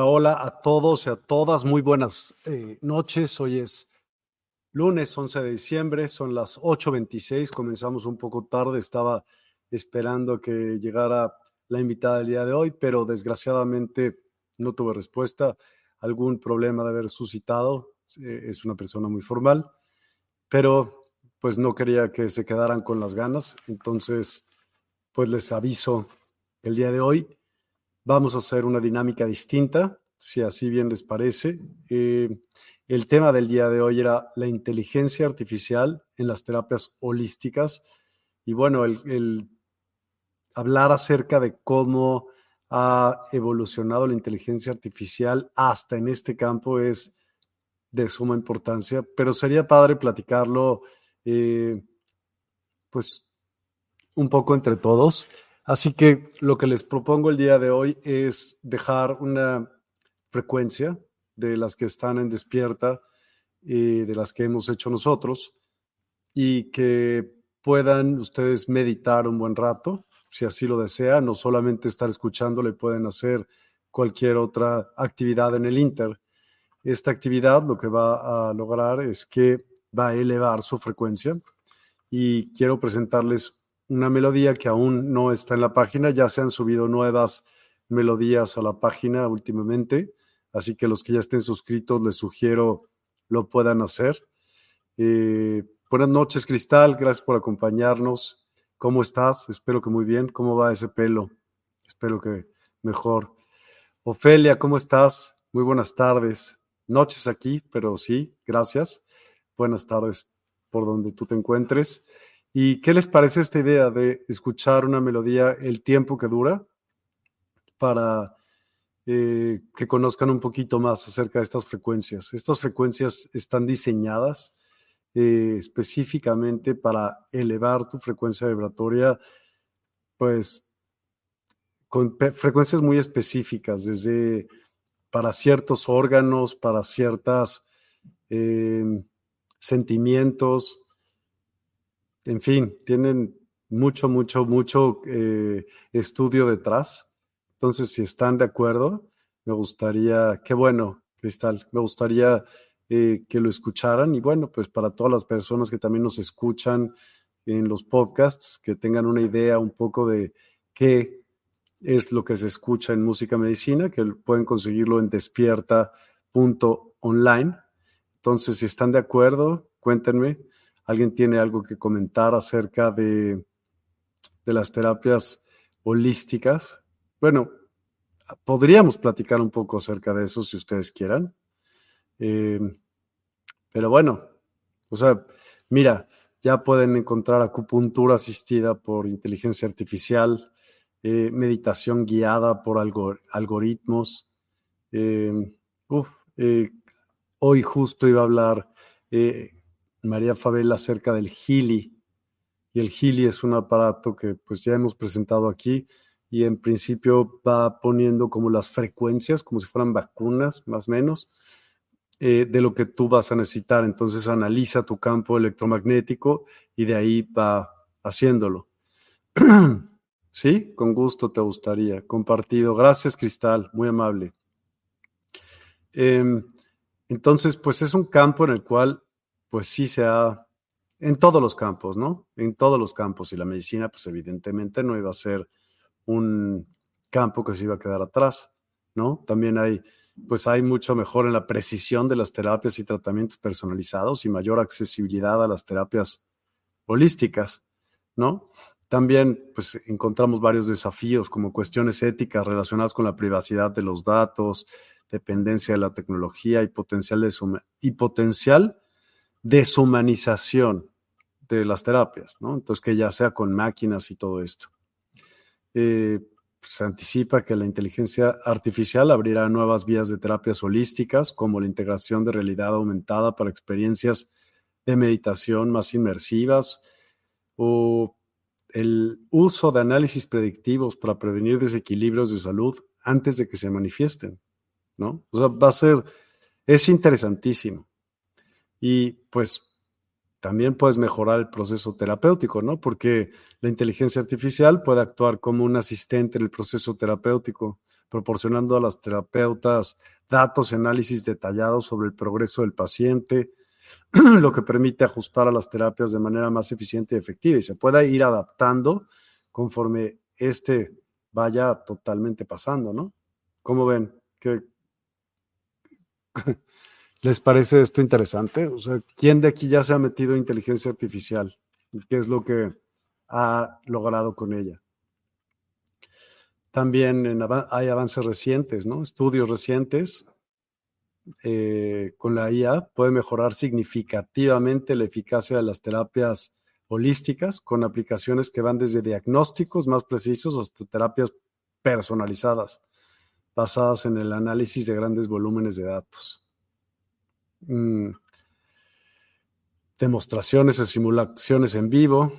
Hola, a todos y a todas. Muy buenas eh, noches. Hoy es lunes 11 de diciembre, son las 8.26. Comenzamos un poco tarde. Estaba esperando que llegara la invitada del día de hoy, pero desgraciadamente no tuve respuesta. Algún problema de haber suscitado. Eh, es una persona muy formal, pero pues no quería que se quedaran con las ganas. Entonces, pues les aviso el día de hoy Vamos a hacer una dinámica distinta, si así bien les parece. Eh, el tema del día de hoy era la inteligencia artificial en las terapias holísticas. Y bueno, el, hablar acerca de cómo ha evolucionado la inteligencia artificial hasta en este campo es de suma importancia, pero sería padre platicarlo, eh, pues, un poco entre todos. Así que lo que les propongo el día de hoy es dejar una frecuencia de las que están en despierta y de las que hemos hecho nosotros y que puedan ustedes meditar un buen rato, si así lo desean, no solamente estar escuchando, le pueden hacer cualquier otra actividad en el Inter. Esta actividad lo que va a lograr es que va a elevar su frecuencia y quiero presentarles una melodía que aún no está en la página. Ya se han subido nuevas melodías a la página últimamente, así que los que ya estén suscritos les sugiero lo puedan hacer. Eh, buenas noches, Cristal. Gracias por acompañarnos. ¿Cómo estás? Espero que muy bien. ¿Cómo va ese pelo? Espero que mejor. Ofelia, ¿cómo estás? Muy buenas tardes. Noches aquí, pero sí, gracias. Buenas tardes por donde tú te encuentres. ¿Y qué les parece esta idea de escuchar una melodía el tiempo que dura para eh, que conozcan un poquito más acerca de estas frecuencias? Estas frecuencias están diseñadas eh, específicamente para elevar tu frecuencia vibratoria, pues con frecuencias muy específicas, desde para ciertos órganos, para ciertos eh, sentimientos, en fin, tienen mucho, mucho, mucho eh, estudio detrás. Entonces, si están de acuerdo, me gustaría, qué bueno, Cristal, me gustaría eh, que lo escucharan y bueno, pues para todas las personas que también nos escuchan en los podcasts, que tengan una idea un poco de qué es lo que se escucha en música medicina, que pueden conseguirlo en despierta.online. Entonces, si están de acuerdo, cuéntenme ¿Alguien tiene algo que comentar acerca de, de las terapias holísticas? Bueno, podríamos platicar un poco acerca de eso si ustedes quieran. Eh, pero bueno, o sea, mira, ya pueden encontrar acupuntura asistida por inteligencia artificial, eh, meditación guiada por algoritmos. Eh, hoy justo iba a hablar María Fabela acerca del Gili. Y el Gili es un aparato que pues ya hemos presentado aquí y en principio va poniendo como las frecuencias, como si fueran vacunas, más o menos, eh, de lo que tú vas a necesitar. Entonces analiza tu campo electromagnético y de ahí va haciéndolo. sí, con gusto te gustaría. Compartido. Gracias, Cristal, muy amable. Em, entonces, pues es un campo en el cual, pues sí se ha, en todos los campos, ¿no? En todos los campos. Y la medicina, pues evidentemente no iba a ser un campo que se iba a quedar atrás, ¿no? También hay, pues hay mucho mejor en la precisión de las terapias y tratamientos personalizados y mayor accesibilidad a las terapias holísticas, ¿no? También, pues encontramos varios desafíos como cuestiones éticas relacionadas con la privacidad de los datos, dependencia de la tecnología y potencial, de y potencial deshumanización de las terapias, ¿no? Entonces, que ya sea con máquinas y todo esto. Eh, se anticipa que la inteligencia artificial abrirá nuevas vías de terapias holísticas, como la integración de realidad aumentada para experiencias de meditación más inmersivas o el uso de análisis predictivos para prevenir desequilibrios de salud antes de que se manifiesten, ¿no? O sea, va a ser, es interesantísimo. Y pues también puedes mejorar el proceso terapéutico, ¿no? Porque la inteligencia artificial puede actuar como un asistente en el proceso terapéutico, proporcionando a las terapeutas datos y análisis detallados sobre el progreso del paciente, lo que permite ajustar a las terapias de manera más eficiente y efectiva y se pueda ir adaptando conforme este vaya totalmente pasando, ¿no? ¿Cómo ven? ¿Qué, ¿Les parece esto interesante? O sea, ¿quién de aquí ya se ha metido en inteligencia artificial? ¿Qué es lo que ha logrado con ella? También hay avances recientes, ¿no? Estudios recientes eh, con la IA puede mejorar significativamente la eficacia de las terapias holísticas con aplicaciones que van desde diagnósticos más precisos hasta terapias personalizadas basadas en el análisis de grandes volúmenes de datos. Mm, demostraciones o simulaciones en vivo.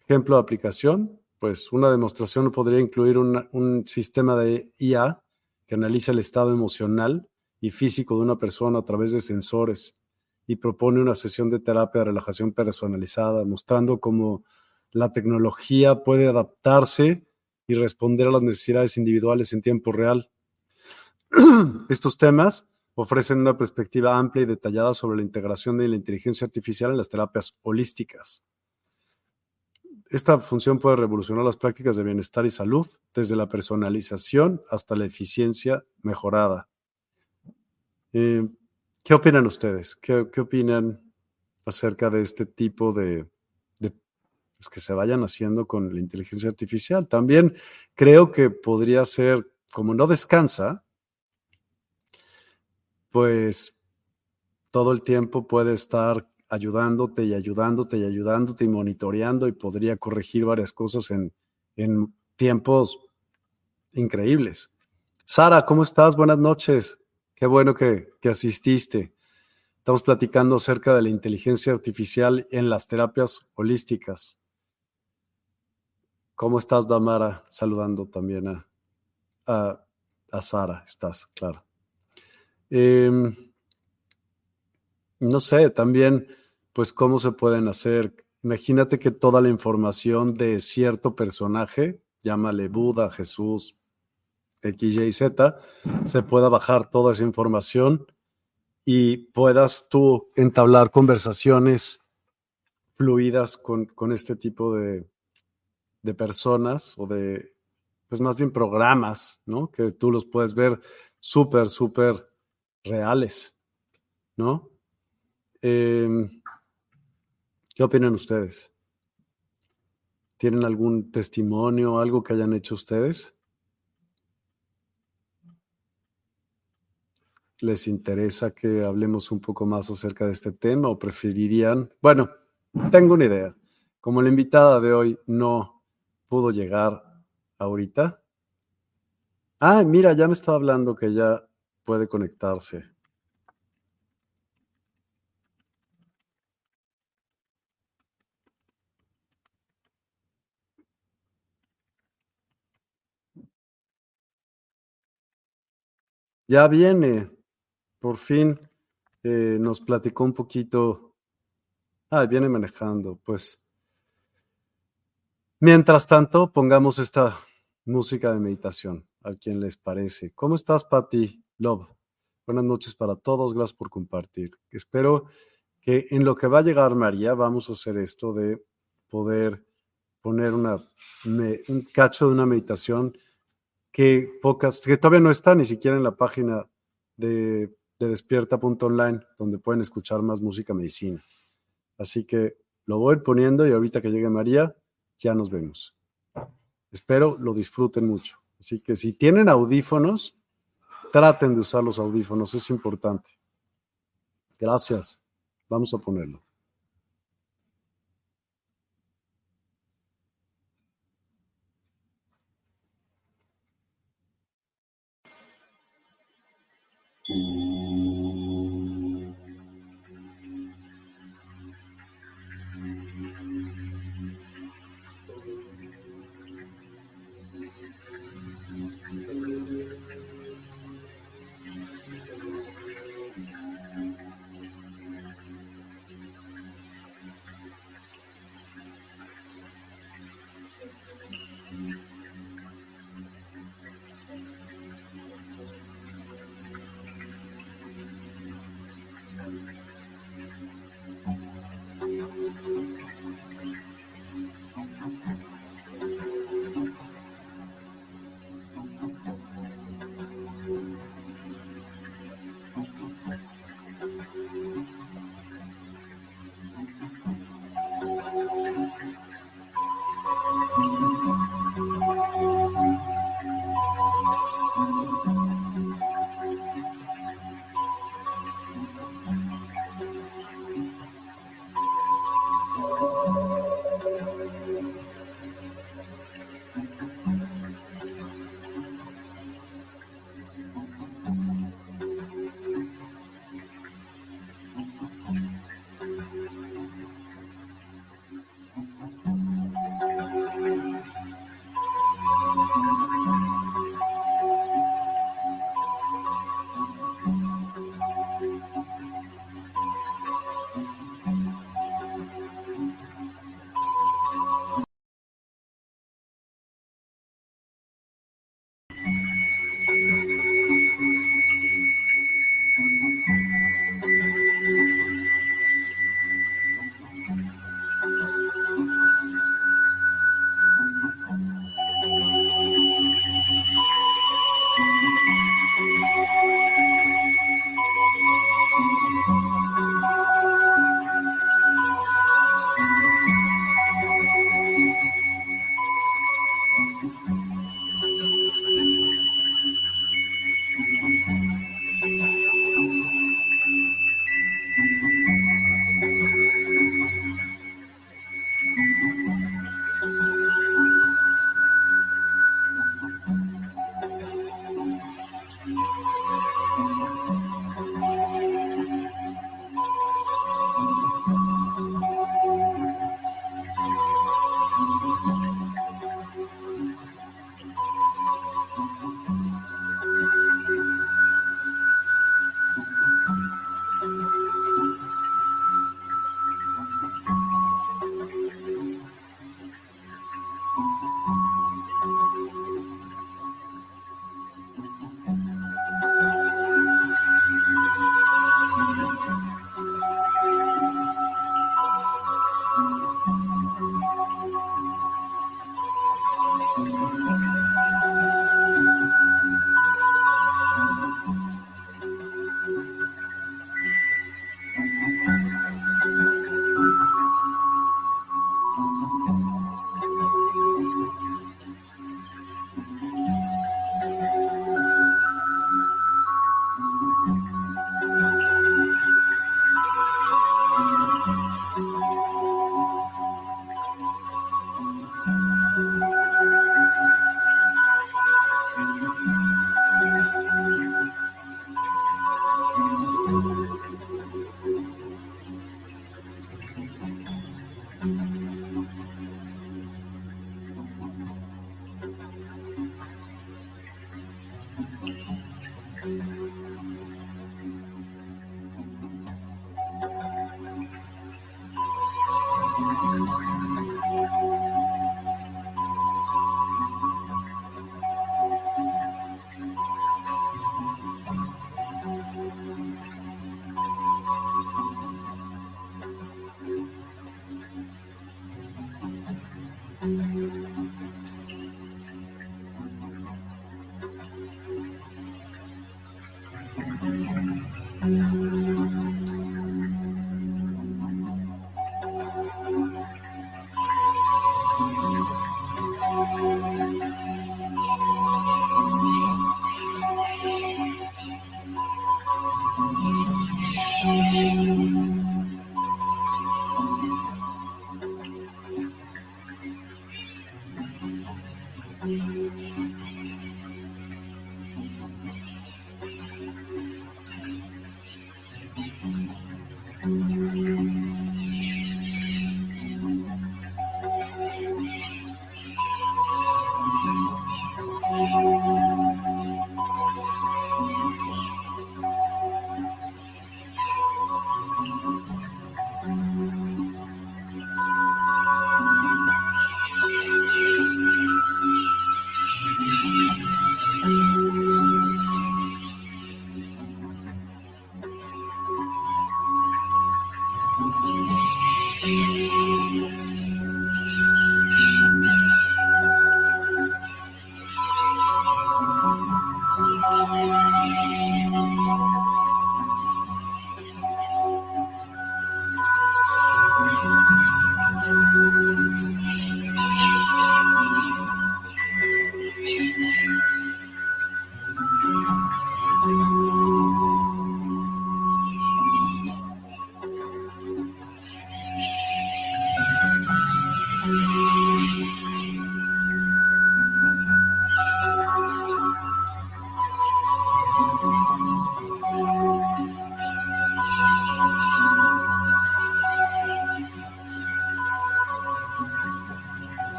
Ejemplo de aplicación, pues una demostración podría incluir un sistema de IA que analiza el estado emocional y físico de una persona a través de sensores y propone una sesión de terapia de relajación personalizada, mostrando cómo la tecnología puede adaptarse y responder a las necesidades individuales en tiempo real. Estos temas ofrecen una perspectiva amplia y detallada sobre la integración de la inteligencia artificial en las terapias holísticas. Esta función puede revolucionar las prácticas de bienestar y salud, desde la personalización hasta la eficiencia mejorada. Eh, ¿Qué opinan ustedes? ¿Qué, opinan acerca de este tipo de, de pues, que se vayan haciendo con la inteligencia artificial? También creo que podría ser, como no descansa, pues todo el tiempo puede estar ayudándote y ayudándote y ayudándote y monitoreando y podría corregir varias cosas en, tiempos increíbles. Sara, ¿cómo estás? Buenas noches. Qué bueno que, que asististe. Estamos platicando acerca de la inteligencia artificial en las terapias holísticas. ¿Cómo estás, Damara? Saludando también a, a, a Sara. Estás, claro. Em, no sé, también, pues, cómo se pueden hacer. Imagínate que toda la información de cierto personaje, llámale Buda, Jesús, X, Y, Z, se pueda bajar toda esa información y puedas tú entablar conversaciones fluidas con, con este tipo de, de personas o de, pues más bien programas, ¿no? Que tú los puedes ver súper, súper reales, ¿no? Em, ¿Qué opinan ustedes? ¿Tienen algún testimonio, algo que hayan hecho ustedes? ¿Les interesa que hablemos un poco más acerca de este tema o preferirían? Bueno, tengo una idea. Como la invitada de hoy no pudo llegar ahorita. Ah, mira, ya me está hablando que ya puede conectarse. Ya viene, por fin eh, nos platicó un poquito. Ah, viene manejando, pues. Mientras tanto, pongamos esta música de meditación, a quien les parece. ¿Cómo estás, Patti Love? Buenas noches para todos, gracias por compartir. Espero que en lo que va a llegar María, vamos a hacer esto de poder poner una, un cacho de una meditación que pocas, que todavía no está ni siquiera en la página de, de despierta.online, donde pueden escuchar más música medicina. Así que lo voy poniendo y ahorita que llegue María, ya nos vemos. Espero lo disfruten mucho. Así que si tienen audífonos, traten de usar los audífonos, es importante. Gracias. Vamos a ponerlo.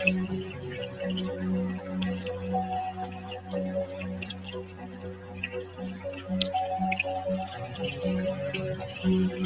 thank you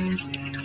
Mm-hmm.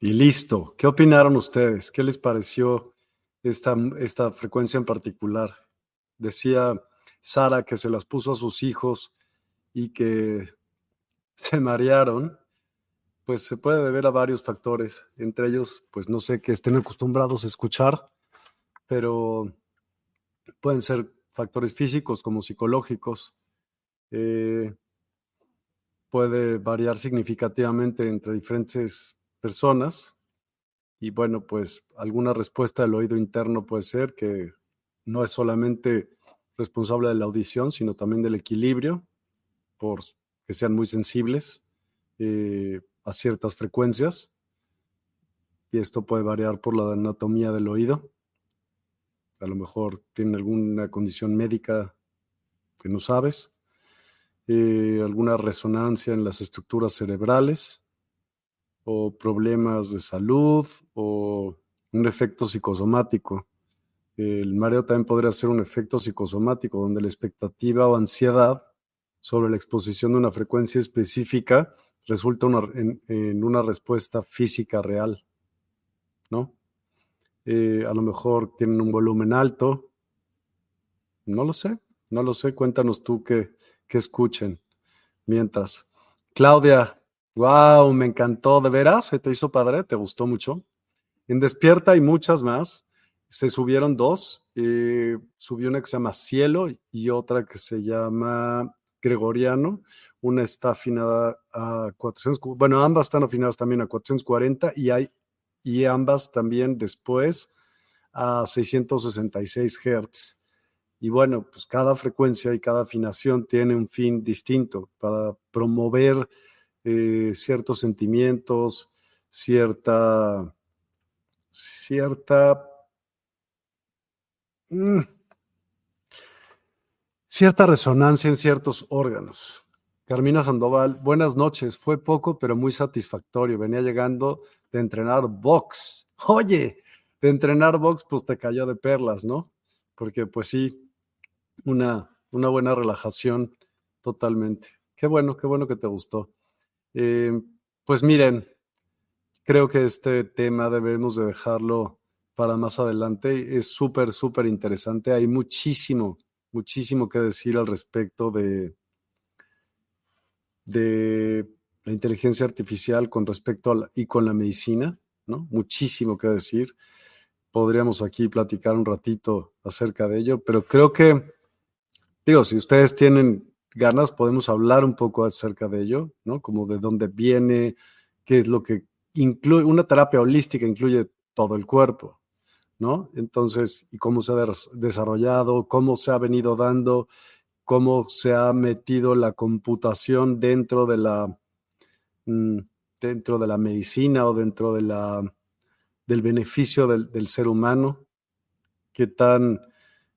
Y listo. ¿Qué opinaron ustedes? ¿Qué les pareció esta, esta frecuencia en particular? Decía Sara que se las puso a sus hijos y que se marearon. Pues se puede deber a varios factores, entre ellos, pues no sé, que estén acostumbrados a escuchar, pero pueden ser factores físicos como psicológicos. Eh, puede variar significativamente entre diferentes personas. Y bueno, pues alguna respuesta del oído interno puede ser que no es solamente responsable de la audición, sino también del equilibrio, por que sean muy sensibles eh, a ciertas frecuencias. Y esto puede variar por la anatomía del oído. A lo mejor tiene alguna condición médica que no sabes, eh, alguna resonancia en las estructuras cerebrales o problemas de salud o un efecto psicosomático. El mareo también podría ser un efecto psicosomático donde la expectativa o ansiedad sobre la exposición de una frecuencia específica resulta en, una respuesta física real, ¿no? Eh, a lo mejor tienen un volumen alto, no lo sé, no lo sé, cuéntanos tú qué, qué escuchen. Mientras, Claudia, Wow, me encantó, de veras, se te hizo padre, te gustó mucho. En Despierta hay muchas más. Se subieron dos. Eh, subió una que se llama Cielo y otra que se llama Gregoriano. Una está afinada a 400, bueno, ambas están afinadas también a 440 y hay y ambas también después a 666 Hz. Y bueno, pues cada frecuencia y cada afinación tiene un fin distinto para promover eh, ciertos sentimientos, cierta, cierta, mm, cierta resonancia en ciertos órganos. Carmina Sandoval, buenas noches. Fue poco, pero muy satisfactorio. Venía llegando de entrenar box. Oye, de entrenar box, pues te cayó de perlas, ¿no? Porque pues sí, una, una buena relajación totalmente. Qué bueno, qué bueno que te gustó. Eh, pues miren, creo que este tema debemos de dejarlo para más adelante. Es súper, súper interesante. Hay muchísimo, muchísimo que decir al respecto de, de la inteligencia artificial con respecto a la, y con la medicina, ¿no? Muchísimo que decir. Podríamos aquí platicar un ratito acerca de ello, pero creo que, digo, si ustedes tienen ganas, podemos hablar un poco acerca de ello, ¿no? Como de dónde viene, qué es lo que incluye, una terapia holística incluye todo el cuerpo, ¿no? Entonces, y cómo se ha desarrollado, cómo se ha venido dando, cómo se ha metido la computación dentro de la, mm, dentro de la medicina o dentro de la, del beneficio del, del ser humano, qué tan,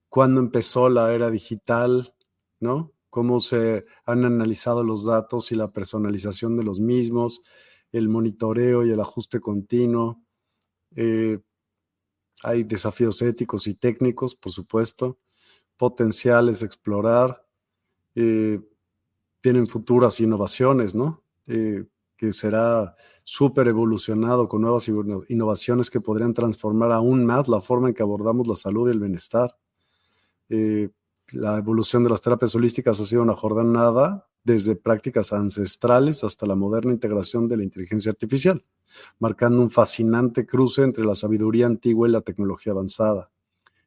cuándo empezó la era digital, ¿no? Cómo se han analizado los datos y la personalización de los mismos, el monitoreo y el ajuste continuo. Eh, hay desafíos éticos y técnicos, por supuesto, potenciales explorar. Eh, tienen futuras innovaciones, ¿no? Eh, que será súper evolucionado con nuevas innovaciones que podrían transformar aún más la forma en que abordamos la salud y el bienestar la evolución de las terapias holísticas ha sido una jornada desde prácticas ancestrales hasta la moderna integración de la inteligencia artificial, marcando un fascinante cruce entre la sabiduría antigua y la tecnología avanzada.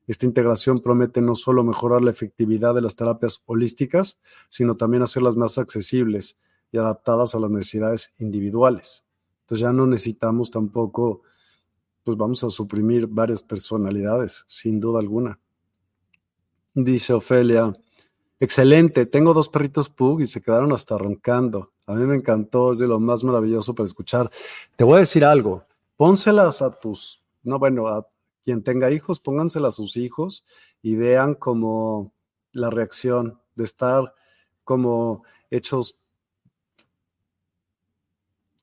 Esta integración promete no solo mejorar la efectividad de las terapias holísticas, sino también hacerlas más accesibles y adaptadas a las necesidades individuales. Entonces ya no necesitamos tampoco, pues vamos a suprimir varias personalidades, sin duda alguna. Dice Ofelia, excelente, tengo dos perritos Pug y se quedaron hasta roncando. A mí me encantó, es de lo más maravilloso para escuchar. Te voy a decir algo, pónselas a tus, no, bueno, a quien tenga hijos, pónganselas a sus hijos y vean como la reacción de estar como hechos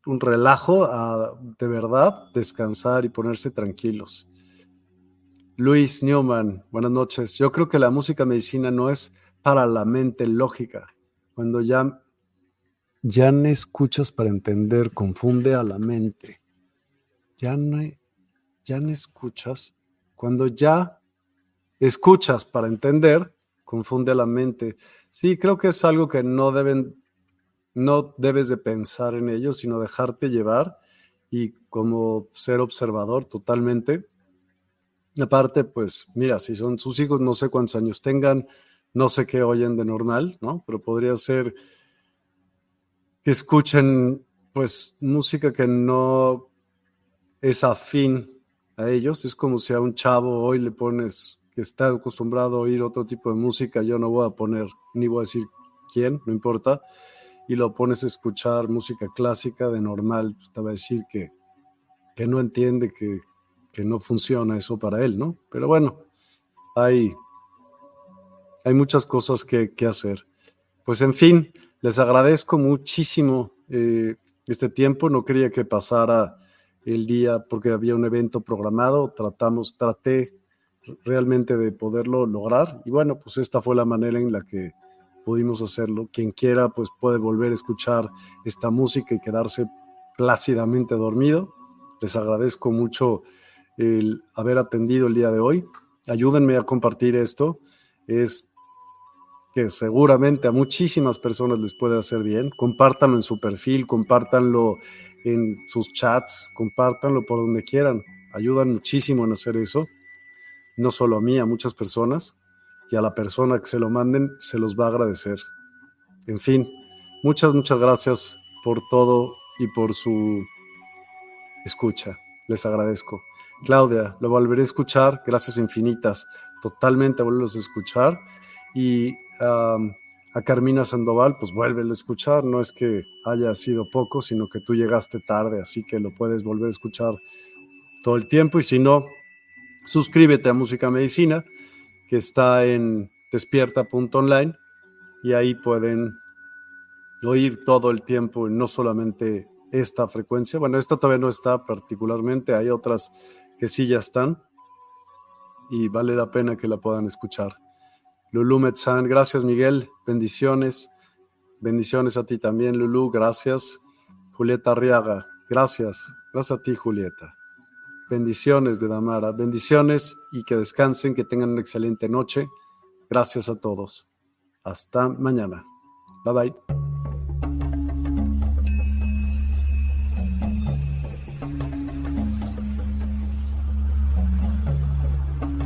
un relajo a de verdad descansar y ponerse tranquilos. Luis Newman, buenas noches. Yo creo que la música medicina no es para la mente lógica. Cuando ya, ya no escuchas para entender, confunde a la mente. ya no, ya no escuchas. Cuando ya escuchas para entender, confunde la mente. Sí, creo que es algo que no deben, no debes de pensar en ello, sino dejarte llevar y como ser observador totalmente. Aparte, pues mira, si son sus hijos, no sé cuántos años tengan, no sé qué oyen de normal, ¿no? Pero podría ser que escuchen pues música que no es afín a ellos. Es como si a un chavo hoy le pones que está acostumbrado a oír otro tipo de música, yo no voy a poner, ni voy a decir quién, no importa, y lo pones a escuchar música clásica de normal, pues te va a decir que, que no entiende, que, que no funciona eso para él, ¿no? Pero bueno, hay, hay muchas cosas que, hacer. Pues en fin, les agradezco muchísimo eh, este tiempo, no quería que pasara el día porque había un evento programado, tratamos, traté realmente de poderlo lograr y bueno, pues esta fue la manera en la que pudimos hacerlo. Quien quiera pues puede volver a escuchar esta música y quedarse plácidamente dormido. Les agradezco mucho el haber atendido el día de hoy. Ayúdenme a compartir esto. Es que seguramente a muchísimas personas les puede hacer bien. Compártanlo en su perfil, compártanlo en sus chats, compártanlo por donde quieran. Ayudan muchísimo en hacer eso. No solo a mí, a muchas personas. Y a la persona que se lo manden se los va a agradecer. En fin, muchas, muchas gracias por todo y por su escucha. Les agradezco. Claudia, lo volveré a escuchar. Gracias infinitas. Totalmente volverlos a escuchar. Y a Carmina Sandoval, pues vuelve a escuchar. No es que haya sido poco, sino que tú llegaste tarde, así que lo puedes volver a escuchar todo el tiempo. Y si no, suscríbete a Música Medicina, que está en despierta.online y ahí pueden oír todo el tiempo, no solamente esta frecuencia. Bueno, esta todavía no está particularmente, hay otras que sí ya están y vale la pena que la puedan escuchar. Lulu Metzán, gracias Miguel, bendiciones. Bendiciones a ti también, Lulu, gracias. Julieta Arriaga, gracias. Gracias a ti, Julieta. Bendiciones de Damara, bendiciones y que descansen, que tengan una excelente noche. Gracias a todos. Hasta mañana. Bye bye.